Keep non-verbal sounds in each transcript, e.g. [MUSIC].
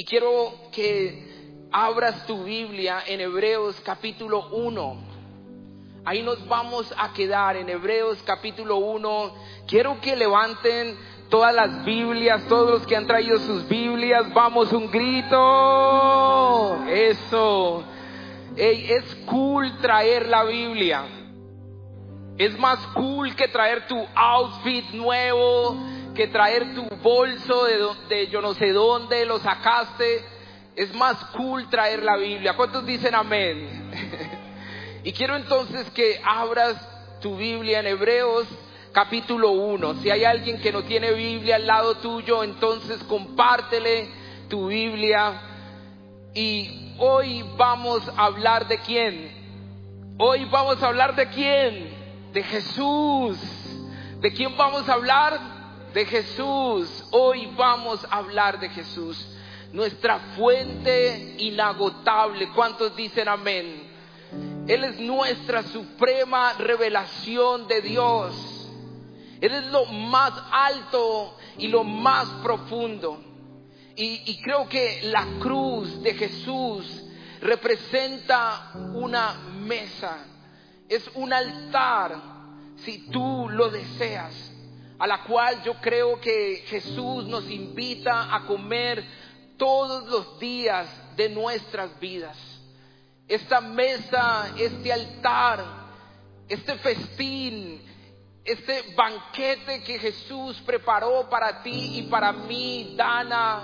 Y quiero que abras tu Biblia en Hebreos capítulo 1. Ahí nos vamos a quedar en Hebreos capítulo 1. Quiero que levanten todas las Biblias, todos los que han traído sus Biblias, vamos un grito. Eso. es cool traer la Biblia. Es más cool que traer tu outfit nuevo, que traer tu bolso de, yo no sé dónde lo sacaste. Es más cool traer la Biblia. ¿Cuántos dicen amén? [LAUGHS] y quiero entonces que abras tu Biblia en Hebreos capítulo 1. Si hay alguien que no tiene Biblia al lado tuyo, entonces compártele tu Biblia. Y hoy vamos a hablar de quién. Hoy vamos a hablar de quién de Jesús. ¿De quién vamos a hablar? De Jesús. Hoy vamos a hablar de Jesús. Nuestra fuente inagotable. ¿Cuántos dicen amén? Él es nuestra suprema revelación de Dios. Él es lo más alto y lo más profundo. Y, y creo que la cruz de Jesús representa una mesa es un altar, si tú lo deseas, a la cual yo creo que Jesús nos invita a comer todos los días de nuestras vidas. Esta mesa, este altar, este festín, este banquete que Jesús preparó para ti y para mí, Dana,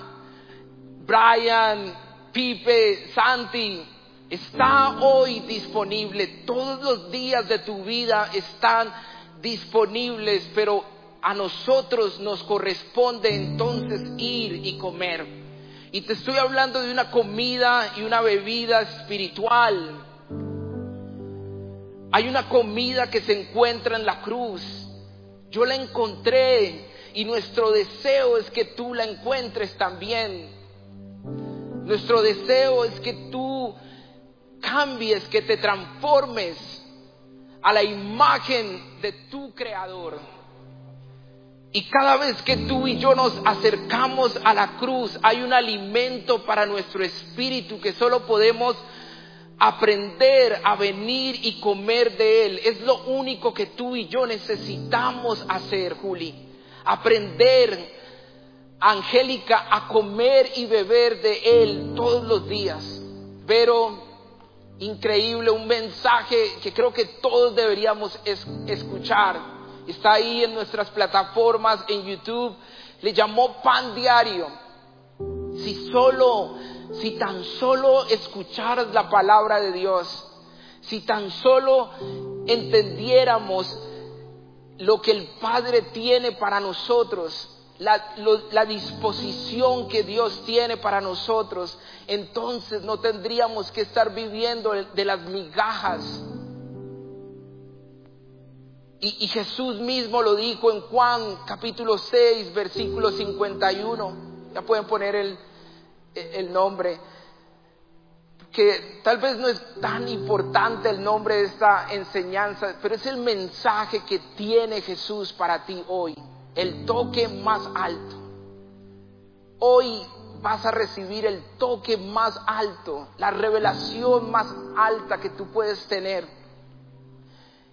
Brian, Pipe, Santi, está hoy disponible. Todos los días de tu vida están disponibles, pero a nosotros nos corresponde entonces ir y comer. Y te estoy hablando de una comida y una bebida espiritual. Hay una comida que se encuentra en la cruz. Yo la encontré y nuestro deseo es que tú la encuentres también. Nuestro deseo es que tú cambies, que te transformes a la imagen de tu creador. Y cada vez que tú y yo nos acercamos a la cruz, hay un alimento para nuestro espíritu que solo podemos aprender a venir y comer de él. Es lo único que tú y yo necesitamos hacer, Juli. Aprender, Angélica, a comer y beber de él todos los días. Pero increíble, un mensaje que creo que todos deberíamos escuchar. Está ahí en nuestras plataformas, en YouTube. Le llamó pan diario. Si solo, si tan solo escucharas la palabra de Dios, si tan solo entendiéramos lo que el Padre tiene para nosotros, la, disposición que Dios tiene para nosotros, entonces no tendríamos que estar viviendo de las migajas. Y, Jesús mismo lo dijo en Juan capítulo 6, versículo 51. Ya pueden poner el, el nombre. Que tal vez no es tan importante el nombre de esta enseñanza, pero es el mensaje que tiene Jesús para ti hoy el toque más alto. Hoy vas a recibir el toque más alto, la revelación más alta que tú puedes tener.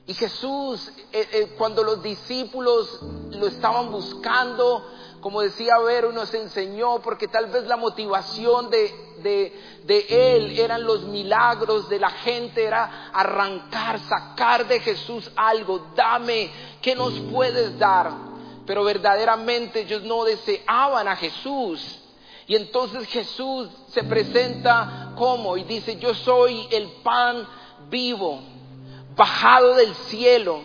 Y Jesús, eh, eh, cuando los discípulos lo estaban buscando, como decía Vero, nos enseñó, porque tal vez la motivación de, de, de, Él eran los milagros de la gente, era arrancar, sacar de Jesús algo, dame, ¿qué nos puedes dar? Pero verdaderamente ellos no deseaban a Jesús. Y entonces Jesús se presenta como y dice, yo soy el pan vivo, bajado del cielo.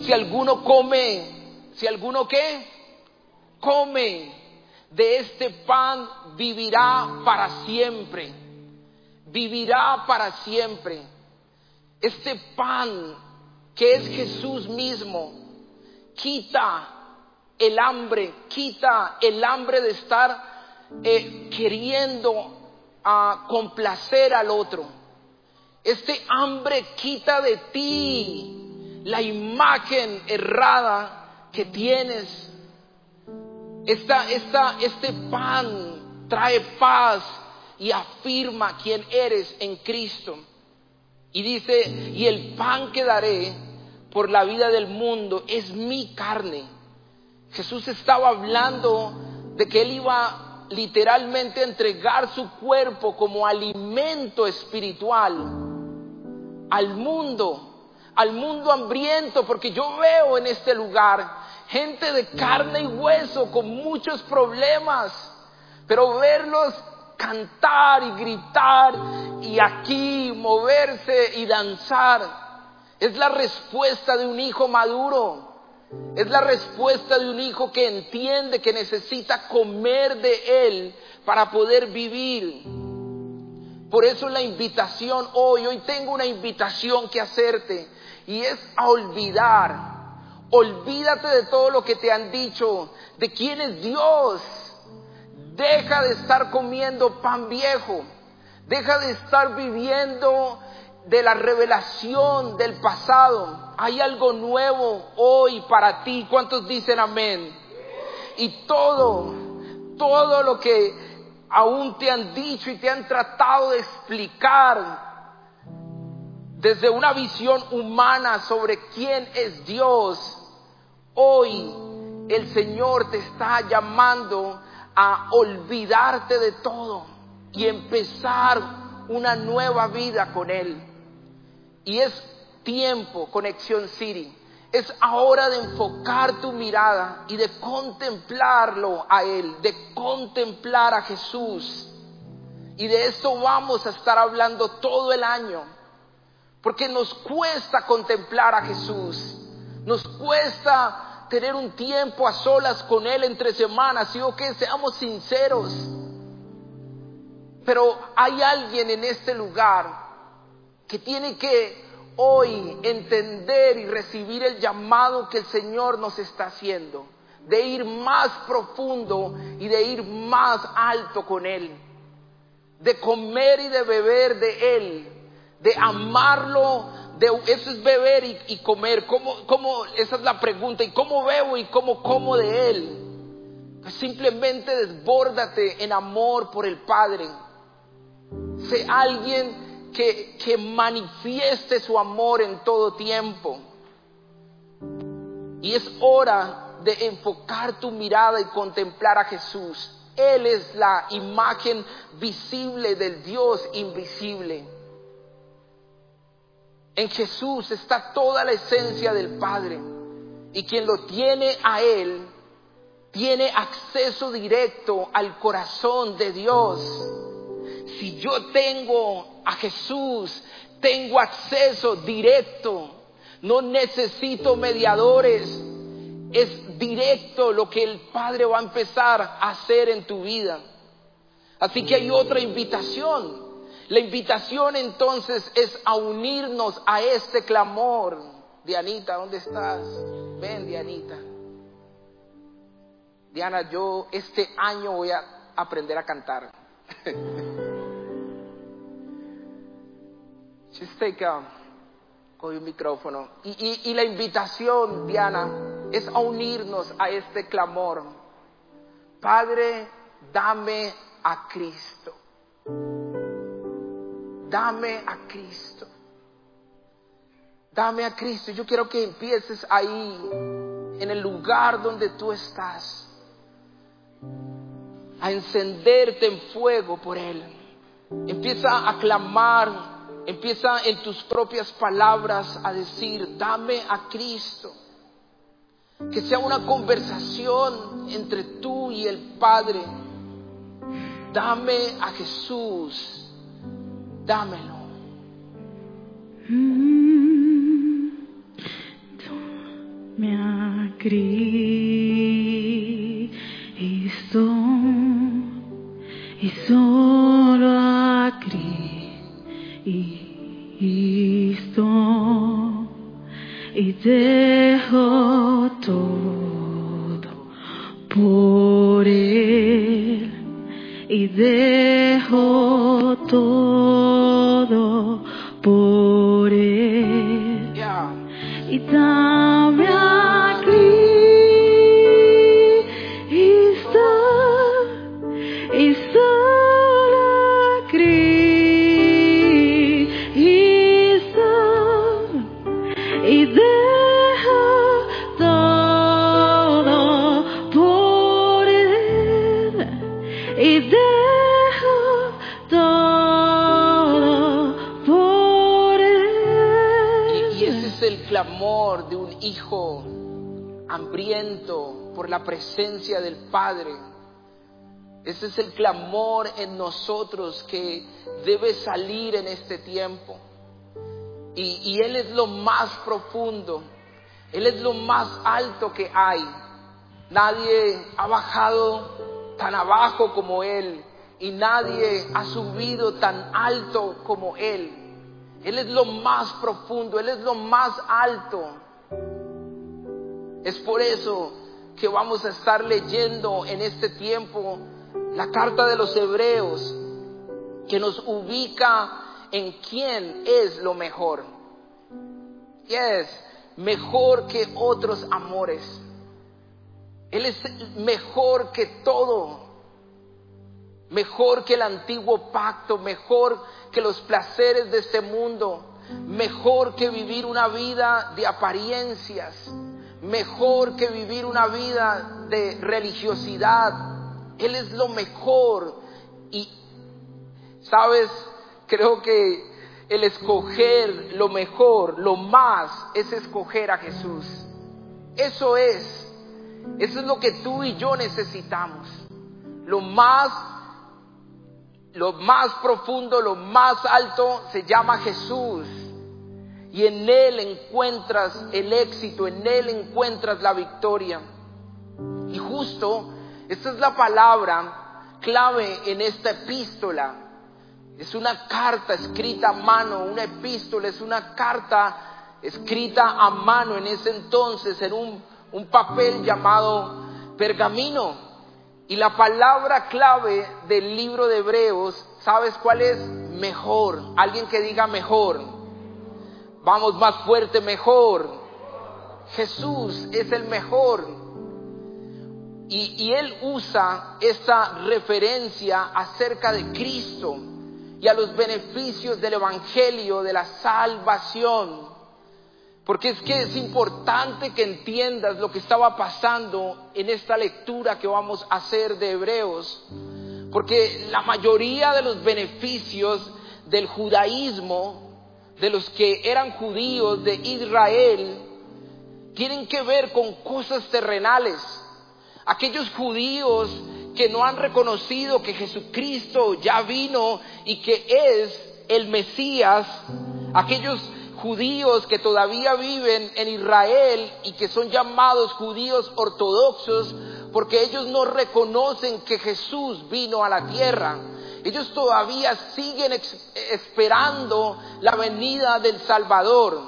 Si alguno come, si alguno qué, come de este pan, vivirá para siempre. Vivirá para siempre. Este pan que es Jesús mismo, quita el hambre, quita el hambre de estar eh, queriendo a complacer al otro. Este hambre quita de ti la imagen errada que tienes. Esta, esta, este pan trae paz y afirma quién eres en Cristo. Y dice, y el pan que daré por la vida del mundo es mi carne. Jesús estaba hablando de que él iba literalmente a entregar su cuerpo como alimento espiritual al mundo, al mundo hambriento, porque yo veo en este lugar gente de carne y hueso con muchos problemas, pero verlos cantar y gritar y aquí moverse y danzar es la respuesta de un hijo maduro. Es la respuesta de un hijo que entiende que necesita comer de él para poder vivir. Por eso la invitación hoy, hoy tengo una invitación que hacerte y es a olvidar Olvídate de todo lo que te han dicho, de quién es Dios. Deja de estar comiendo pan viejo. Deja de estar viviendo de la revelación del pasado. Hay algo nuevo hoy para ti. ¿Cuántos dicen amén? Y todo, todo lo que aún te han dicho y te han tratado de explicar desde una visión humana sobre quién es Dios, Hoy el Señor te está llamando a olvidarte de todo y empezar una nueva vida con Él. Y es tiempo, Conexión City. Es hora de enfocar tu mirada y de contemplarlo a Él, de contemplar a Jesús. Y de esto vamos a estar hablando todo el año, porque nos cuesta contemplar a Jesús. Nos cuesta tener un tiempo a solas con Él entre semanas, ¿sí o que Seamos sinceros. Pero hay alguien en este lugar que tiene que hoy entender y recibir el llamado que el Señor nos está haciendo, de ir más profundo y de ir más alto con Él, de comer y de beber de Él, de amarlo eso es beber y, comer. ¿Cómo, esa es la pregunta. ¿Y cómo bebo y cómo como de Él? Pues simplemente desbórdate en amor por el Padre. Sé alguien que, que manifieste su amor en todo tiempo. Y es hora de enfocar tu mirada y contemplar a Jesús. Él es la imagen visible del Dios invisible. En Jesús está toda la esencia del Padre. Y quien lo tiene a Él, tiene acceso directo al corazón de Dios. Si yo tengo a Jesús, tengo acceso directo. No necesito mediadores. Es directo lo que el Padre va a empezar a hacer en tu vida. Así que hay otra invitación. La invitación entonces es a unirnos a este clamor. Dianita, ¿dónde estás? Ven, Dianita. Diana, yo este año voy a aprender a cantar. [LAUGHS] Just take a, un micrófono. Y la invitación, Diana, es a unirnos a este clamor. Padre, dame a Cristo dame a Cristo. Dame a Cristo. Yo quiero que empieces ahí, en el lugar donde tú estás, a encenderte en fuego por Él. Empieza a clamar, empieza en tus propias palabras a decir, dame a Cristo. Que sea una conversación entre tú y el Padre. Dame a Jesús dámelo. me a Cristo y a Cristo del Padre. Ese es el clamor en nosotros que debe salir en este tiempo. Y, Él es lo más profundo, Él es lo más alto que hay. Nadie ha bajado tan abajo como Él y nadie ha subido tan alto como Él. Él es lo más profundo, Él es lo más alto. Es por eso que vamos a estar leyendo en este tiempo la carta de los hebreos que nos ubica en quién es lo mejor. Y es mejor que otros amores. Él es mejor que todo mejor que el antiguo pacto, mejor que los placeres de este mundo, mejor que vivir una vida de apariencias, mejor que vivir una vida de religiosidad. Él es lo mejor. Y, ¿sabes? Creo que el escoger lo mejor, lo más, es escoger a Jesús. Eso es. Eso es lo que tú y yo necesitamos. Lo más lo más profundo, lo más alto se llama Jesús. Y en Él encuentras el éxito, en Él encuentras la victoria. Y justo, esta es la palabra clave en esta epístola. Es una carta escrita a mano, una epístola es una carta escrita a mano en ese entonces en un, un papel llamado pergamino. Y la palabra clave del libro de Hebreos, ¿sabes cuál es? Mejor. Alguien que diga mejor. Vamos más fuerte, mejor. Jesús es el mejor. Y, él usa esta referencia acerca de Cristo y a los beneficios del Evangelio, de la salvación. Porque es que es importante que entiendas lo que estaba pasando en esta lectura que vamos a hacer de Hebreos. Porque la mayoría de los beneficios del judaísmo, de los que eran judíos de Israel, tienen que ver con cosas terrenales. Aquellos judíos que no han reconocido que Jesucristo ya vino y que es el Mesías, aquellos judíos que todavía viven en Israel y que son llamados judíos ortodoxos porque ellos no reconocen que Jesús vino a la tierra. Ellos todavía siguen esperando la venida del Salvador.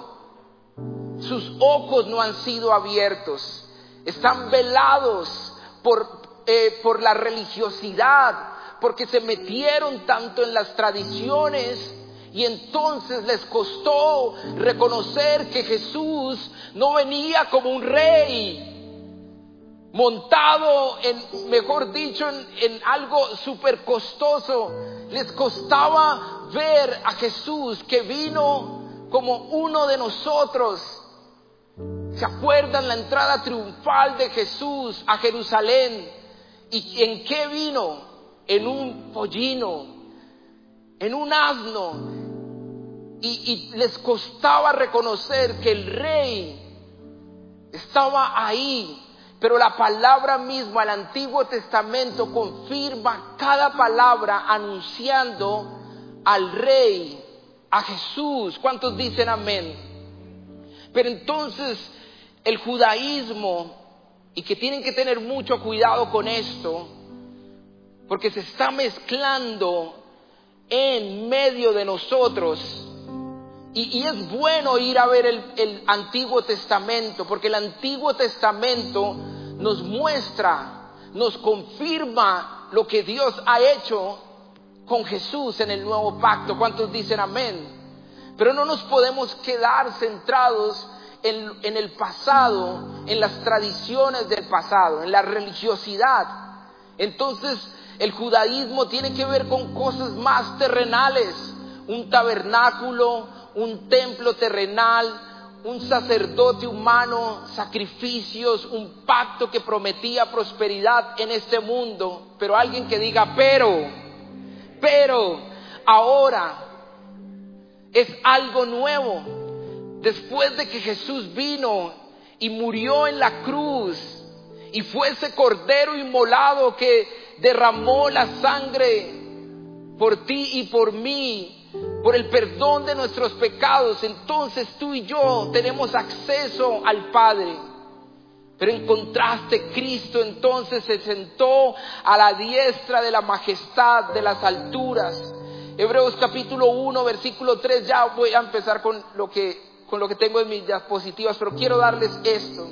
Sus ojos no han sido abiertos. Están velados por, eh, por la religiosidad, porque se metieron tanto en las tradiciones y entonces les costó reconocer que Jesús no venía como un rey, montado en, mejor dicho, en, algo súper costoso. Les costaba ver a Jesús que vino como uno de nosotros. ¿Se acuerdan la entrada triunfal de Jesús a Jerusalén? ¿Y en qué vino? En un pollino, en un asno, y, les costaba reconocer que el rey estaba ahí, pero la palabra misma, el Antiguo Testamento, confirma cada palabra anunciando al rey, a Jesús. ¿Cuántos dicen amén? Pero entonces el judaísmo, y que tienen que tener mucho cuidado con esto, porque se está mezclando en medio de nosotros y, es bueno ir a ver el, Antiguo Testamento, porque el Antiguo Testamento nos muestra, nos confirma lo que Dios ha hecho con Jesús en el nuevo pacto. ¿Cuántos dicen amén? Pero no nos podemos quedar centrados en, en, el pasado, en las tradiciones del pasado, en la religiosidad. Entonces el judaísmo tiene que ver con cosas más terrenales, un tabernáculo, un templo terrenal, un sacerdote humano, sacrificios, un pacto que prometía prosperidad en este mundo, pero alguien que diga, pero, pero, ahora. Es algo nuevo. Después de que Jesús vino y murió en la cruz y fue ese cordero inmolado que derramó la sangre por ti y por mí, por el perdón de nuestros pecados, entonces tú y yo tenemos acceso al Padre. Pero en contraste, Cristo entonces se sentó a la diestra de la majestad de las alturas. Hebreos capítulo 1, versículo 3, ya voy a empezar con lo que, con lo que tengo en mis diapositivas, pero quiero darles esto.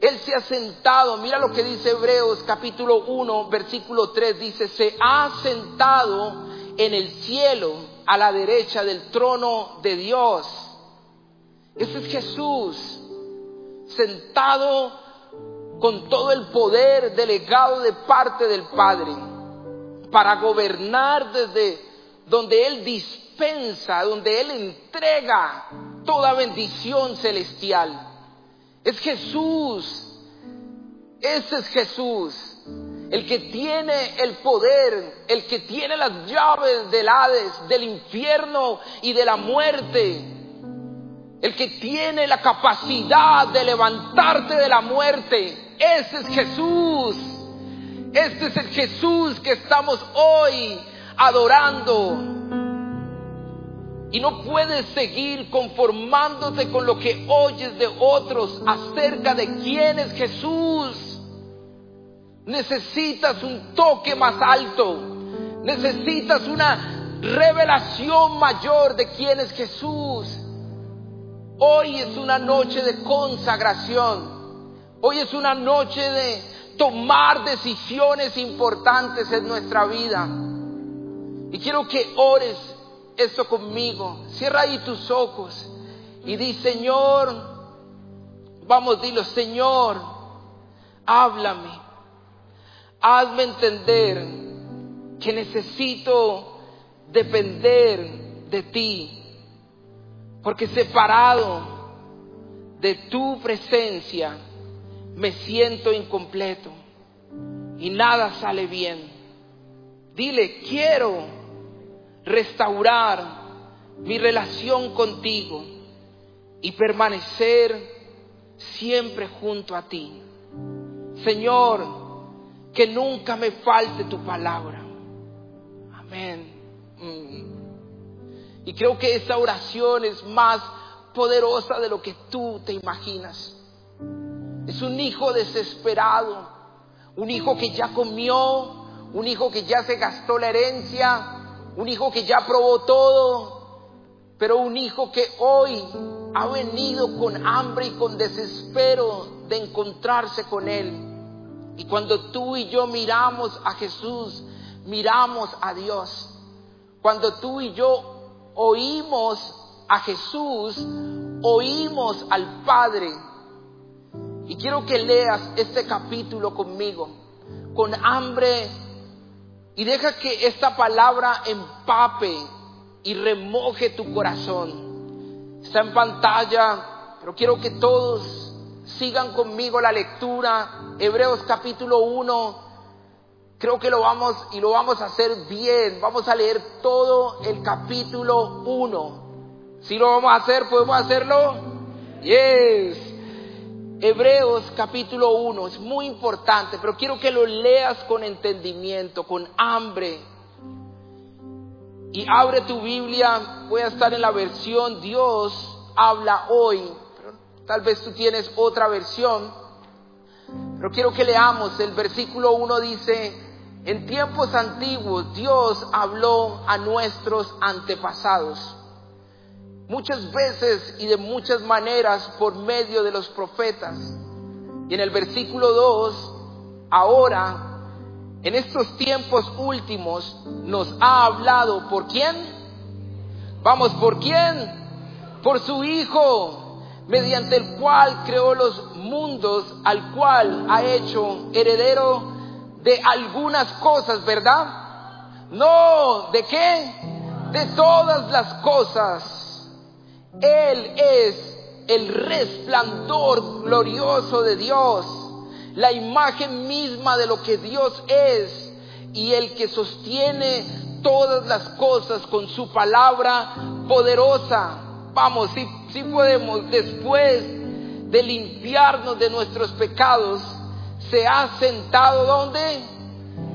Él se ha sentado, mira lo que dice Hebreos capítulo 1, versículo 3, dice, se ha sentado en el cielo a la derecha del trono de Dios. Ese es Jesús sentado con todo el poder delegado de parte del Padre para gobernar desde donde Él dispensa, donde Él entrega toda bendición celestial. Es Jesús, ese es Jesús, el que tiene el poder, el que tiene las llaves del Hades, del infierno y de la muerte el que tiene la capacidad de levantarte de la muerte. Ese es Jesús. Este es el Jesús que estamos hoy adorando. Y no puedes seguir conformándote con lo que oyes de otros acerca de quién es Jesús. Necesitas un toque más alto. Necesitas una revelación mayor de quién es Jesús. Hoy es una noche de consagración. Hoy es una noche de tomar decisiones importantes en nuestra vida. Y quiero que ores esto conmigo. Cierra ahí tus ojos y di, Señor, vamos, dilo, Señor, háblame. Hazme entender que necesito depender de ti porque separado de tu presencia me siento incompleto y nada sale bien. Dile, quiero restaurar mi relación contigo y permanecer siempre junto a ti. Señor, que nunca me falte tu palabra. Amén. Mm. Y creo que esta oración es más poderosa de lo que tú te imaginas. Es un hijo desesperado, un hijo que ya comió, un hijo que ya se gastó la herencia, un hijo que ya probó todo, pero un hijo que hoy ha venido con hambre y con desespero de encontrarse con Él. Y cuando tú y yo miramos a Jesús, miramos a Dios. Cuando tú y yo oímos a Jesús, oímos al Padre. Y quiero que leas este capítulo conmigo, con hambre, y deja que esta palabra empape y remoje tu corazón. Está en pantalla, pero quiero que todos sigan conmigo la lectura. Hebreos capítulo 1 Creo que lo vamos y lo vamos a hacer bien. Vamos a leer todo el capítulo 1. Si lo vamos a hacer, podemos hacerlo. Yes. Hebreos capítulo 1 es muy importante, pero quiero que lo leas con entendimiento, con hambre. Y abre tu Biblia, voy a estar en la versión Dios habla hoy, tal vez tú tienes otra versión. Pero quiero que leamos, el versículo 1 dice, en tiempos antiguos Dios habló a nuestros antepasados, muchas veces y de muchas maneras por medio de los profetas. Y en el versículo 2, ahora, en estos tiempos últimos, nos ha hablado por quién? Vamos, ¿por quién? Por su Hijo, mediante el cual creó los mundos, al cual ha hecho heredero de algunas cosas, ¿verdad? No, ¿de qué? De todas las cosas. Él es el resplandor glorioso de Dios, la imagen misma de lo que Dios es y el que sostiene todas las cosas con su palabra poderosa. Vamos, si, si podemos, después de limpiarnos de nuestros pecados, se ha sentado donde?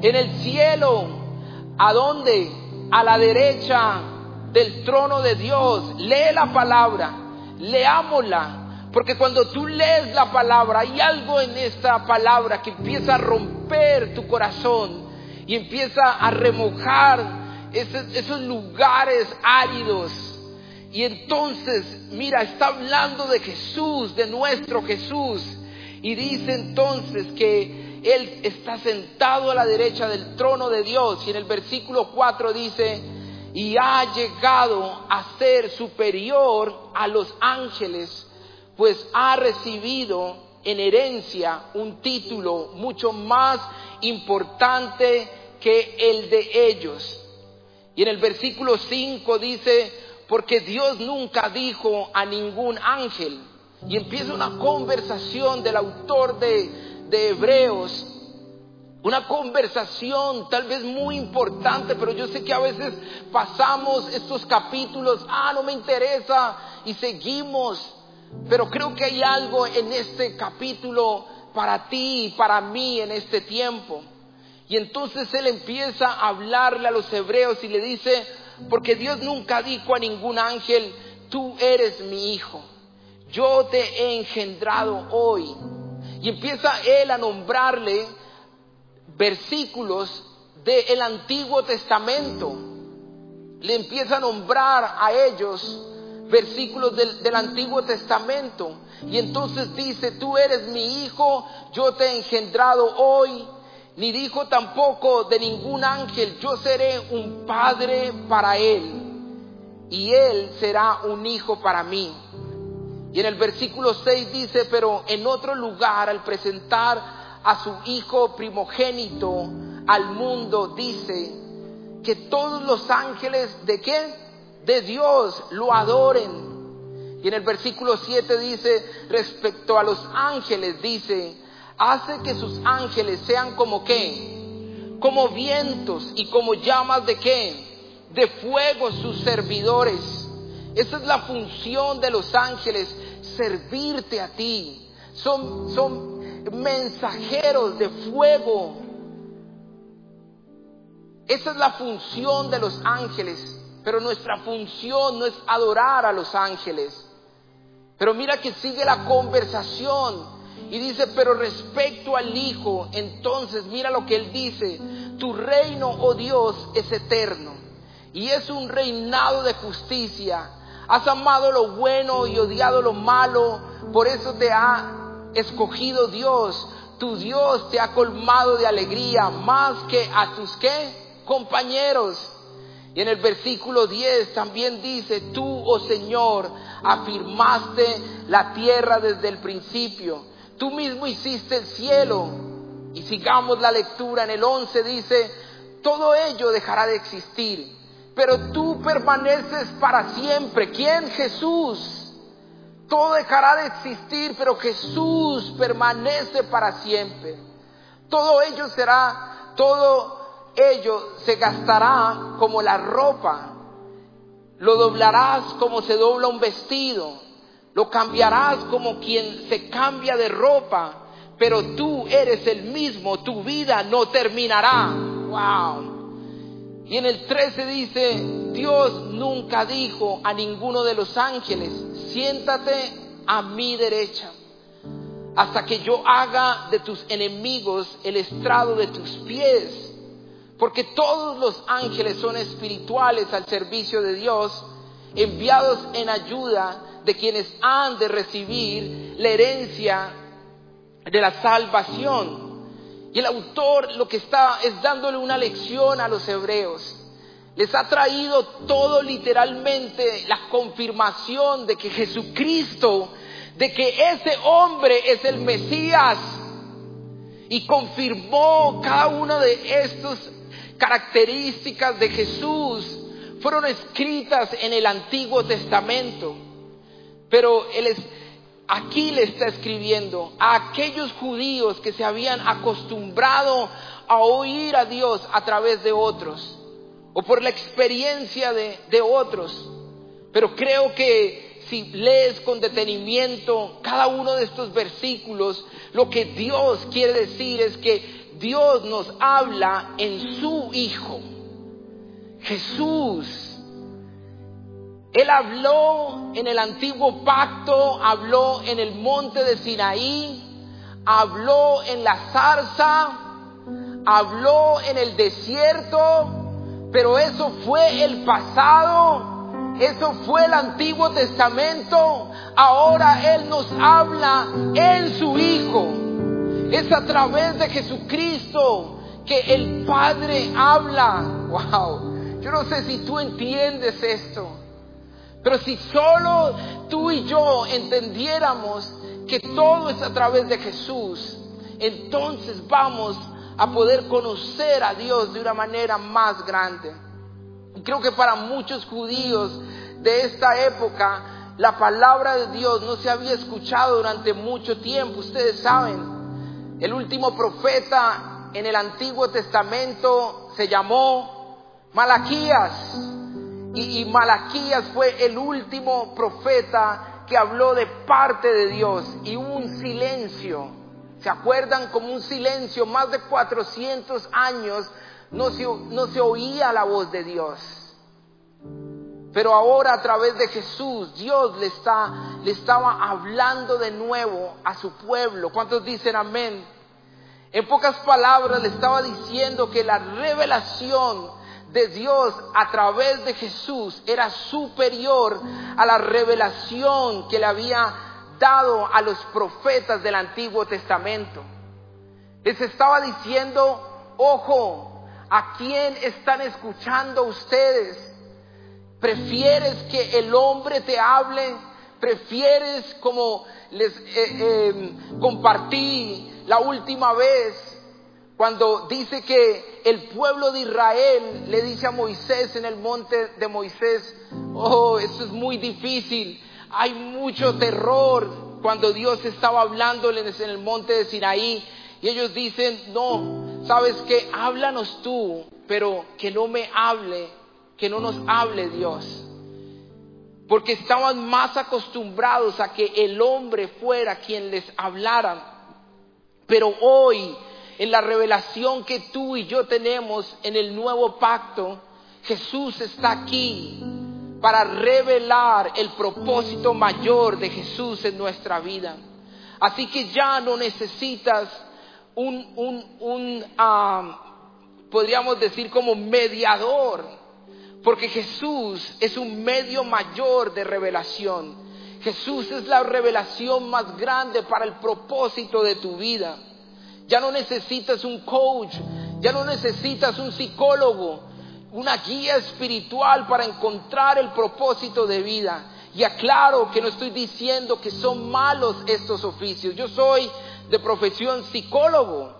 En el cielo. ¿A dónde? A la derecha del trono de Dios. Lee la palabra, leámosla. Porque cuando tú lees la palabra, hay algo en esta palabra que empieza a romper tu corazón y empieza a remojar esos, esos lugares áridos. Y entonces, mira, está hablando de Jesús, de nuestro Jesús. Y dice entonces que Él está sentado a la derecha del trono de Dios. Y en el versículo 4 dice, y ha llegado a ser superior a los ángeles, pues ha recibido en herencia un título mucho más importante que el de ellos. Y en el versículo 5 dice, porque Dios nunca dijo a ningún ángel, y empieza una conversación del autor de, de Hebreos, una conversación tal vez muy importante, pero yo sé que a veces pasamos estos capítulos, ah, no me interesa, y seguimos. Pero creo que hay algo en este capítulo para ti y para mí en este tiempo. Y entonces él empieza a hablarle a los hebreos y le dice, porque Dios nunca dijo a ningún ángel, tú eres mi hijo, yo te he engendrado hoy. Y empieza él a nombrarle versículos del Antiguo Testamento. Le empieza a nombrar a ellos versículos del, Antiguo Testamento. Y entonces dice, tú eres mi hijo, yo te he engendrado hoy. Ni dijo tampoco de ningún ángel, yo seré un padre para él. Y él será un hijo para mí. Y en el versículo 6 dice, pero en otro lugar, al presentar a su hijo primogénito al mundo, dice que todos los ángeles de qué? De Dios lo adoren. Y en el versículo 7 dice, respecto a los ángeles, dice, hace que sus ángeles sean como qué? Como vientos y como llamas de qué? De fuego sus servidores. Esa es la función de los ángeles, servirte a ti. Son, son mensajeros de fuego. Esa es la función de los ángeles, pero nuestra función no es adorar a los ángeles. Pero mira que sigue la conversación y dice, pero respecto al Hijo, entonces mira lo que él dice, tu reino, oh Dios, es eterno y es un reinado de justicia. Has amado lo bueno y odiado lo malo, por eso te ha escogido Dios. Tu Dios te ha colmado de alegría más que a tus qué? Compañeros. Y en el versículo 10 también dice, tú, oh Señor, afirmaste la tierra desde el principio. Tú mismo hiciste el cielo. Y sigamos la lectura en el 11 dice, todo ello dejará de existir, pero tú permaneces para siempre. ¿Quién? Jesús. Todo dejará de existir, pero Jesús permanece para siempre. Todo ello será, todo ello se gastará como la ropa. Lo doblarás como se dobla un vestido. Lo cambiarás como quien se cambia de ropa. Pero tú eres el mismo. Tu vida no terminará. Wow. Y en el 13 dice, Dios nunca dijo a ninguno de los ángeles, siéntate a mi derecha, hasta que yo haga de tus enemigos el estrado de tus pies. Porque todos los ángeles son espirituales al servicio de Dios, enviados en ayuda de quienes han de recibir la herencia de la salvación. Y el autor lo que está es dándole una lección a los hebreos. Les ha traído todo literalmente la confirmación de que Jesucristo, de que ese hombre es el Mesías. Y confirmó cada una de estas características de Jesús. Fueron escritas en el Antiguo Testamento. Pero él es, aquí le está escribiendo a aquellos judíos que se habían acostumbrado a oír a Dios a través de otros. o por la experiencia de, de otros. Pero creo que si lees con detenimiento cada uno de estos versículos, lo que Dios quiere decir es que Dios nos habla en su Hijo, Jesús. Él habló en el antiguo pacto, habló en el monte de Sinaí, habló en la zarza, habló en el desierto, pero eso fue el pasado eso fue el Antiguo Testamento. Ahora Él nos habla en su Hijo. Es a través de Jesucristo que el Padre habla. Wow. Yo no sé si tú entiendes esto. Pero si solo tú y yo entendiéramos que todo es a través de Jesús, entonces vamos a poder conocer a Dios de una manera más grande. Y creo que para muchos judíos de esta época, la palabra de Dios no se había escuchado durante mucho tiempo. Ustedes saben, el último profeta en el Antiguo Testamento se llamó Malaquías. Y, Malaquías fue el último profeta que habló de parte de Dios. Y hubo un silencio. ¿Se acuerdan? Como un silencio, más de 400 años no se, no se oía la voz de Dios. Pero ahora a través de Jesús, Dios le, está, le estaba hablando de nuevo a su pueblo. ¿Cuántos dicen amén? En pocas palabras le estaba diciendo que la revelación de Dios a través de Jesús era superior a la revelación que le había dado a los profetas del Antiguo Testamento. Les estaba diciendo, ojo, ¿a quién están escuchando ustedes? ¿Prefieres que el hombre te hable? ¿Prefieres como les eh, em, compartí la última vez cuando dice que el pueblo de Israel le dice a Moisés en el monte de Moisés, oh, eso es muy difícil, hay mucho terror cuando Dios estaba hablándoles en el monte de Sinaí y ellos dicen, no, sabes que háblanos tú, pero que no me hable que no nos hable Dios. Porque estaban más acostumbrados a que el hombre fuera quien les hablara. Pero hoy, en la revelación que tú y yo tenemos en el nuevo pacto, Jesús está aquí para revelar el propósito mayor de Jesús en nuestra vida. Así que ya no necesitas un, un, un podríamos decir como mediador porque Jesús es un medio mayor de revelación. Jesús es la revelación más grande para el propósito de tu vida. Ya no necesitas un coach, ya no necesitas un psicólogo, una guía espiritual para encontrar el propósito de vida. Y aclaro que no estoy diciendo que son malos estos oficios. Yo soy de profesión psicólogo,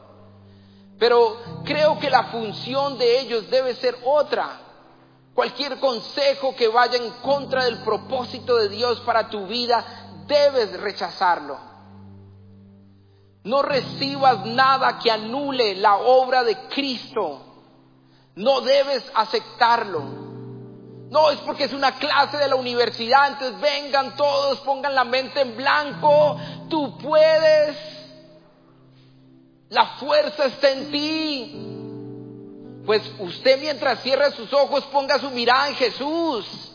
pero creo que la función de ellos debe ser otra. Cualquier consejo que vaya en contra del propósito de Dios para tu vida, debes rechazarlo. No recibas nada que anule la obra de Cristo. No debes aceptarlo. No, es porque es una clase de la universidad, entonces vengan todos, pongan la mente en blanco, tú puedes, la fuerza está en ti, pues usted mientras cierra sus ojos ponga su mirada en Jesús.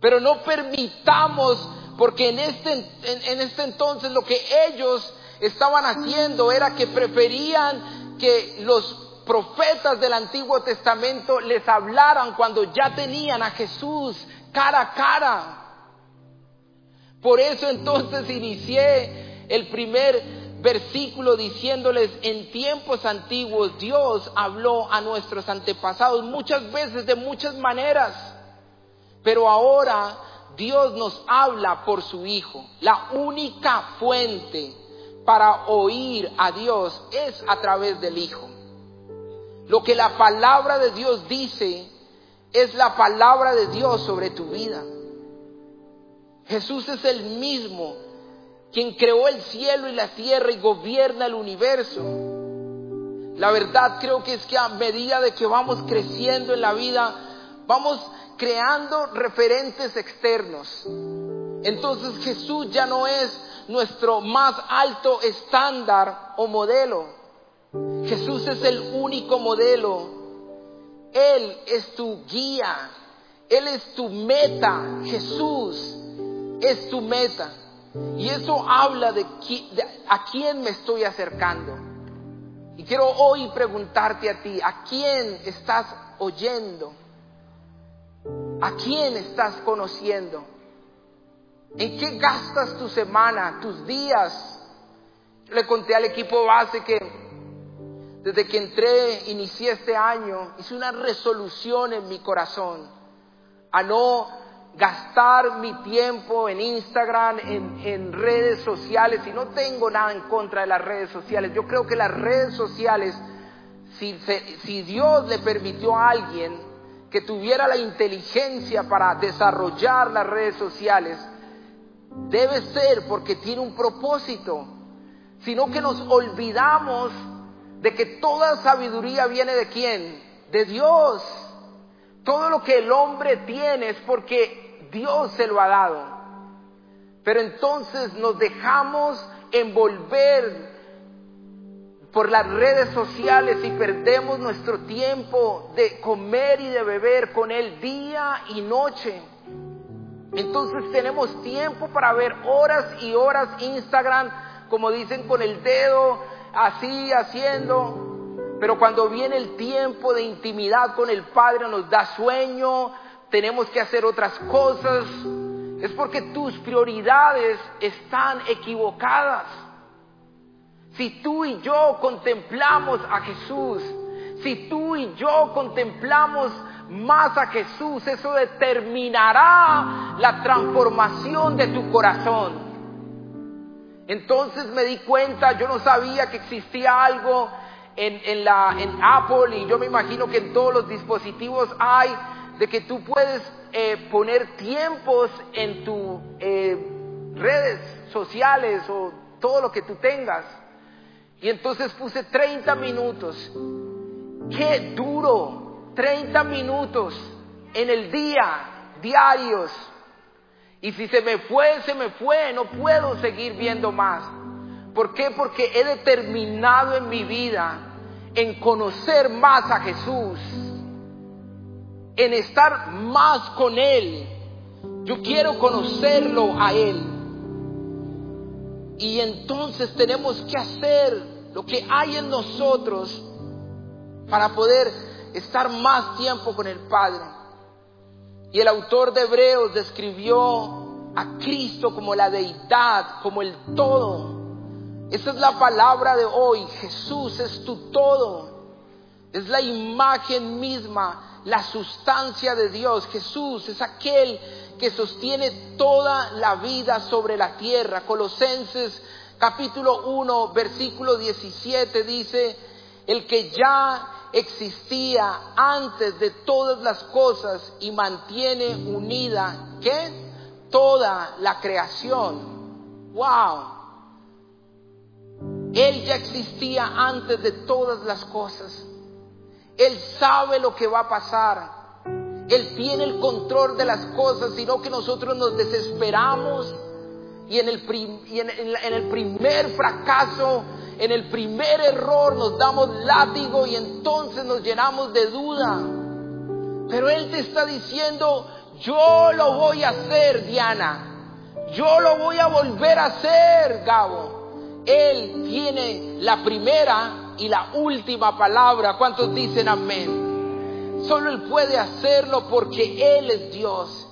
Pero no permitamos, porque en este, en, este entonces lo que ellos estaban haciendo era que preferían que los profetas del Antiguo Testamento les hablaran cuando ya tenían a Jesús cara a cara. Por eso entonces inicié el primer versículo diciéndoles en tiempos antiguos Dios habló a nuestros antepasados muchas veces de muchas maneras, pero ahora Dios nos habla por su Hijo. La única fuente para oír a Dios es a través del Hijo. Lo que la palabra de Dios dice es la palabra de Dios sobre tu vida. Jesús es el mismo quien creó el cielo y la tierra y gobierna el universo. La verdad creo que es que a medida de que vamos creciendo en la vida, vamos creando referentes externos. Entonces Jesús ya no es nuestro más alto estándar o modelo. Jesús es el único modelo. Él es tu guía. Él es tu meta. Jesús es tu meta. Y eso habla de, a quién me estoy acercando. Y quiero hoy preguntarte a ti, ¿a quién estás oyendo? ¿A quién estás conociendo? ¿En qué gastas tu semana, tus días? le conté al equipo base que desde que entré, inicié este año, hice una resolución en mi corazón a no gastar mi tiempo en Instagram, en, redes sociales, y no tengo nada en contra de las redes sociales. Yo creo que las redes sociales, si, si Dios le permitió a alguien que tuviera la inteligencia para desarrollar las redes sociales, debe ser porque tiene un propósito, sino que nos olvidamos de que toda sabiduría viene de quién? De Dios. Todo lo que el hombre tiene es porque Dios se lo ha dado. Pero entonces nos dejamos envolver por las redes sociales y perdemos nuestro tiempo de comer y de beber con Él día y noche. Entonces tenemos tiempo para ver horas y horas Instagram, como dicen, con el dedo así haciendo. Pero cuando viene el tiempo de intimidad con el Padre nos da sueño, tenemos que hacer otras cosas. Es porque tus prioridades están equivocadas. Si tú y yo contemplamos a Jesús, si tú y yo contemplamos más a Jesús, eso determinará la transformación de tu corazón. Entonces me di cuenta, yo no sabía que existía algo en, la, en Apple y yo me imagino que en todos los dispositivos hay de que tú puedes eh, poner tiempos en tus eh, redes sociales o todo lo que tú tengas. Y entonces puse 30 minutos. Qué duro 30 minutos en el día, diarios. Y si se me fue, se me fue, no puedo seguir viendo más. ¿Por qué? Porque he determinado en mi vida en conocer más a Jesús, en estar más con Él. Yo quiero conocerlo a Él. Y entonces tenemos que hacer lo que hay en nosotros para poder estar más tiempo con el Padre. Y el autor de Hebreos describió a Cristo como la deidad, como el todo. Esa es la palabra de hoy. Jesús es tu todo. Es la imagen misma, la sustancia de Dios. Jesús es aquel que sostiene toda la vida sobre la tierra. Colosenses capítulo 1, versículo 17 dice, el que ya existía antes de todas las cosas y mantiene unida, ¿qué? Toda la creación. ¡Wow! Él ya existía antes de todas las cosas. Él sabe lo que va a pasar. Él tiene el control de las cosas, sino que nosotros nos desesperamos y en el, en el primer fracaso en el primer error nos damos látigo y entonces nos llenamos de duda. Pero Él te está diciendo, yo lo voy a hacer, Diana. Yo lo voy a volver a hacer, Gabo. Él tiene la primera y la última palabra. ¿Cuántos dicen amén? Solo Él puede hacerlo porque Él es Dios.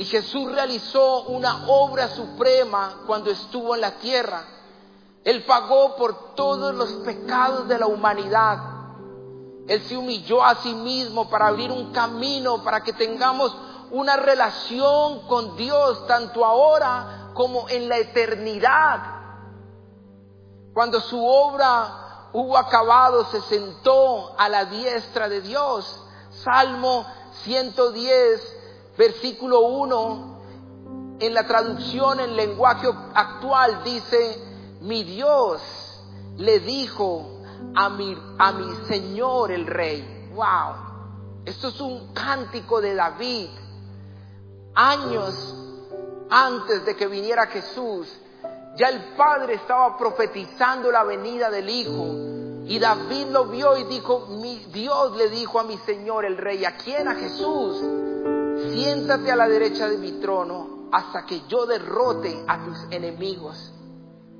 Y Jesús realizó una obra suprema cuando estuvo en la tierra. Él pagó por todos los pecados de la humanidad. Él se humilló a sí mismo para abrir un camino para que tengamos una relación con Dios tanto ahora como en la eternidad. Cuando su obra hubo acabado, se sentó a la diestra de Dios. Salmo 110, versículo 1, en la traducción en lenguaje actual dice, mi Dios le dijo a mi, a mi Señor el Rey. Wow. Esto es un cántico de David. Años antes de que viniera Jesús, ya el Padre estaba profetizando la venida del Hijo. Y David lo vio y dijo, mi Dios le dijo a mi Señor el Rey, ¿a quién? A Jesús, siéntate a la derecha de mi trono hasta que yo derrote a tus enemigos.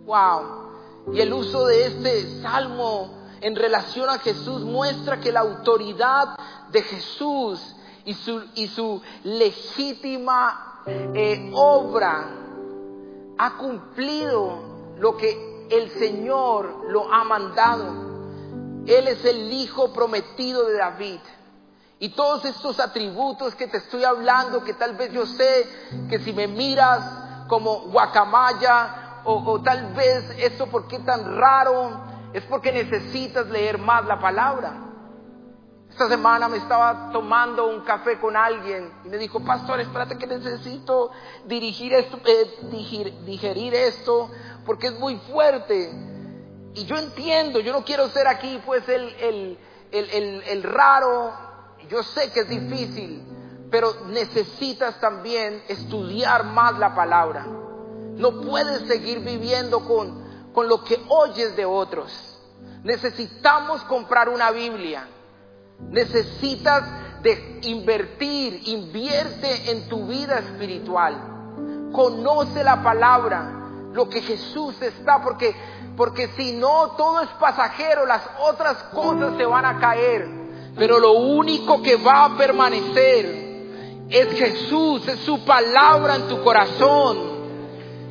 Wow. Y el uso de este salmo en relación a Jesús muestra que la autoridad de Jesús y su, y su legítima eh, obra ha cumplido lo que el Señor lo ha mandado. Él es el Hijo prometido de David. Y todos estos atributos que te estoy hablando, que tal vez yo sé que si me miras como guacamaya o, tal vez esto por qué tan raro, es porque necesitas leer más la palabra. Esta semana me estaba tomando un café con alguien y me dijo, pastor, espérate que necesito dirigir esto, eh, digerir esto porque es muy fuerte. Y yo entiendo, yo no quiero ser aquí pues el raro, yo sé que es difícil, pero necesitas también estudiar más la palabra. No puedes seguir viviendo con, con lo que oyes de otros. Necesitamos comprar una Biblia. Necesitas de invertir, invierte en tu vida espiritual. Conoce la palabra, lo que Jesús está, porque, porque si no, todo es pasajero, las otras cosas se van a caer. Pero lo único que va a permanecer es Jesús, es su palabra en tu corazón.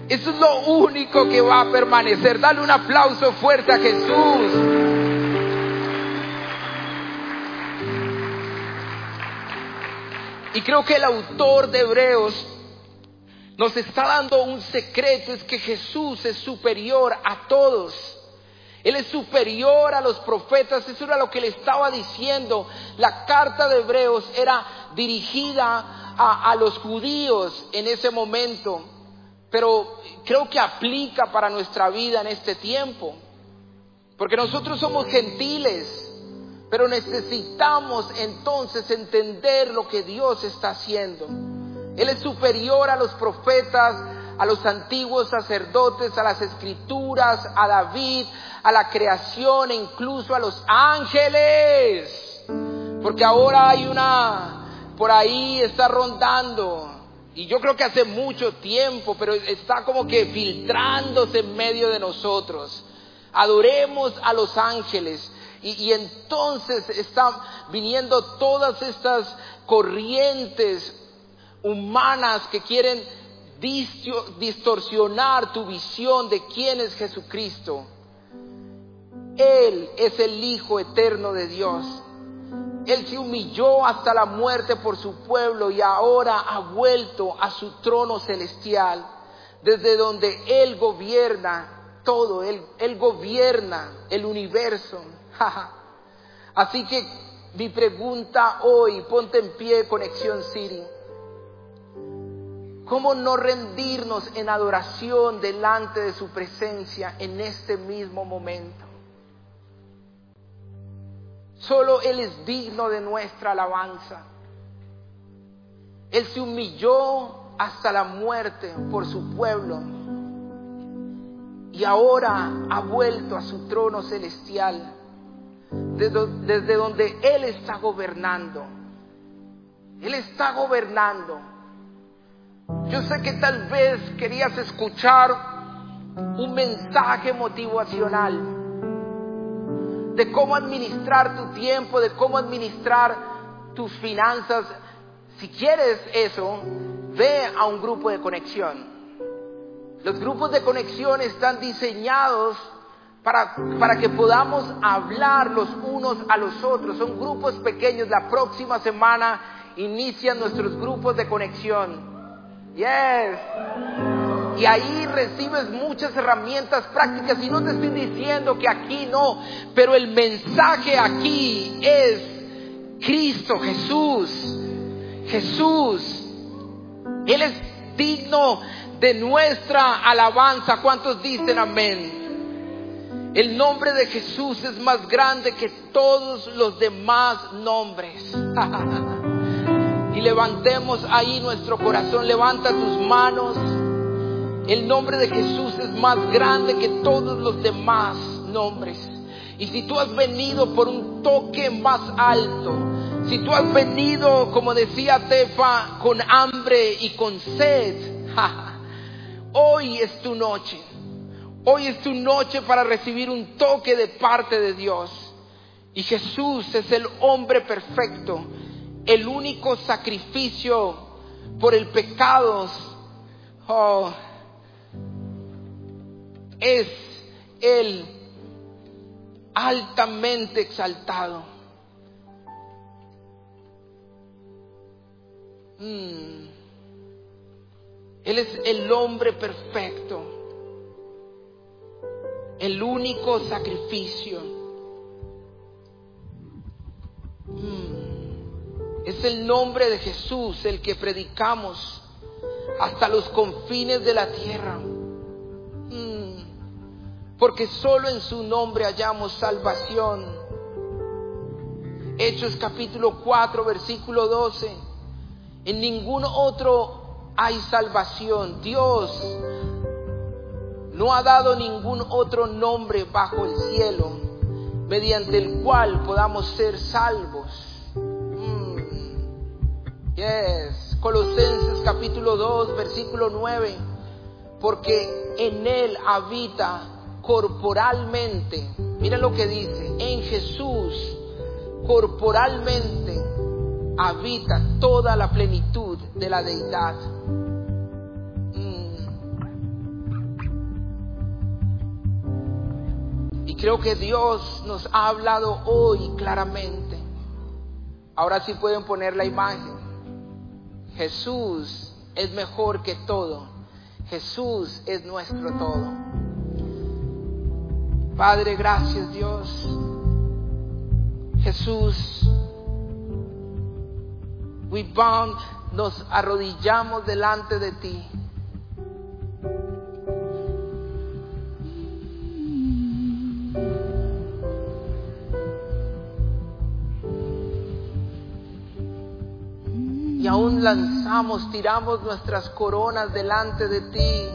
Eso es lo único que va a permanecer. Dale un aplauso fuerte a Jesús. Y creo que el autor de Hebreos nos está dando un secreto, es que Jesús es superior a todos. Él es superior a los profetas, eso era lo que le estaba diciendo. La carta de Hebreos era dirigida a, a los judíos en ese momento, pero creo que aplica para nuestra vida en este tiempo, porque nosotros somos gentiles, pero necesitamos entonces entender lo que Dios está haciendo. Él es superior a los profetas, a los antiguos sacerdotes, a las escrituras, a David, a la creación e incluso a los ángeles. Porque ahora hay una, por ahí está rondando, y yo creo que hace mucho tiempo, pero está como que filtrándose en medio de nosotros. Adoremos a los ángeles. Y, entonces están viniendo todas estas corrientes humanas que quieren distorsionar tu visión de quién es Jesucristo. Él es el Hijo eterno de Dios. Él se humilló hasta la muerte por su pueblo y ahora ha vuelto a su trono celestial, desde donde Él gobierna todo, Él, gobierna el universo. [LAUGHS] Así que mi pregunta hoy, ponte en pie, Conexión City. ¿Cómo no rendirnos en adoración delante de su presencia en este mismo momento? Solo Él es digno de nuestra alabanza. Él se humilló hasta la muerte por su pueblo y ahora ha vuelto a su trono celestial desde, donde Él está gobernando. Él está gobernando. Yo sé que tal vez querías escuchar un mensaje motivacional de cómo administrar tu tiempo, de cómo administrar tus finanzas. Si quieres eso, ve a un grupo de conexión. Los grupos de conexión están diseñados para, que podamos hablar los unos a los otros. Son grupos pequeños. La próxima semana inician nuestros grupos de conexión. Yes. Y ahí recibes muchas herramientas prácticas. Y no te estoy diciendo que aquí no, pero el mensaje aquí es Cristo Jesús. Jesús. Él es digno de nuestra alabanza. ¿Cuántos dicen amén? El nombre de Jesús es más grande que todos los demás nombres. [LAUGHS] levantemos ahí nuestro corazón, levanta tus manos. El nombre de Jesús es más grande que todos los demás nombres. Y si tú has venido por un toque más alto, si tú has venido, como decía Tefa, con hambre y con sed, [LAUGHS] hoy es tu noche. Hoy es tu noche para recibir un toque de parte de Dios. Y Jesús es el hombre perfecto, el único sacrificio por el pecado. Oh, es el altamente exaltado. Mm. Él es el hombre perfecto, el único sacrificio. Mm. Es el nombre de Jesús el que predicamos hasta los confines de la tierra. Mm. Porque solo en su nombre hallamos salvación. Hechos capítulo 4, versículo 12. En ningún otro hay salvación. Dios no ha dado ningún otro nombre bajo el cielo mediante el cual podamos ser salvos. Mm. Yes. Colosenses capítulo 2, versículo 9. Porque en Él habita corporalmente, mira lo que dice, en Jesús corporalmente habita toda la plenitud de la deidad. Y creo que Dios nos ha hablado hoy claramente. Ahora sí pueden poner la imagen. Jesús es mejor que todo. Jesús es nuestro todo. Padre, gracias Dios. Jesús, we bound, nos arrodillamos delante de ti. Tiramos nuestras coronas delante de ti.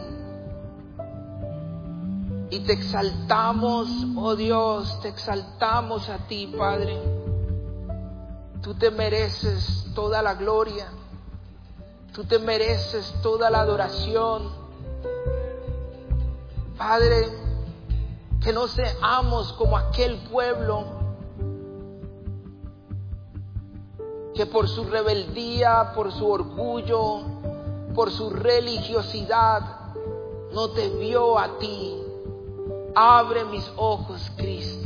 Y te exaltamos, oh Dios, te exaltamos a ti, Padre. Tú te mereces toda la gloria. Tú te mereces toda la adoración. Padre, que no seamos como aquel pueblo que por su rebeldía, por su orgullo, por su religiosidad, no te vio a ti. Abre mis ojos, Cristo.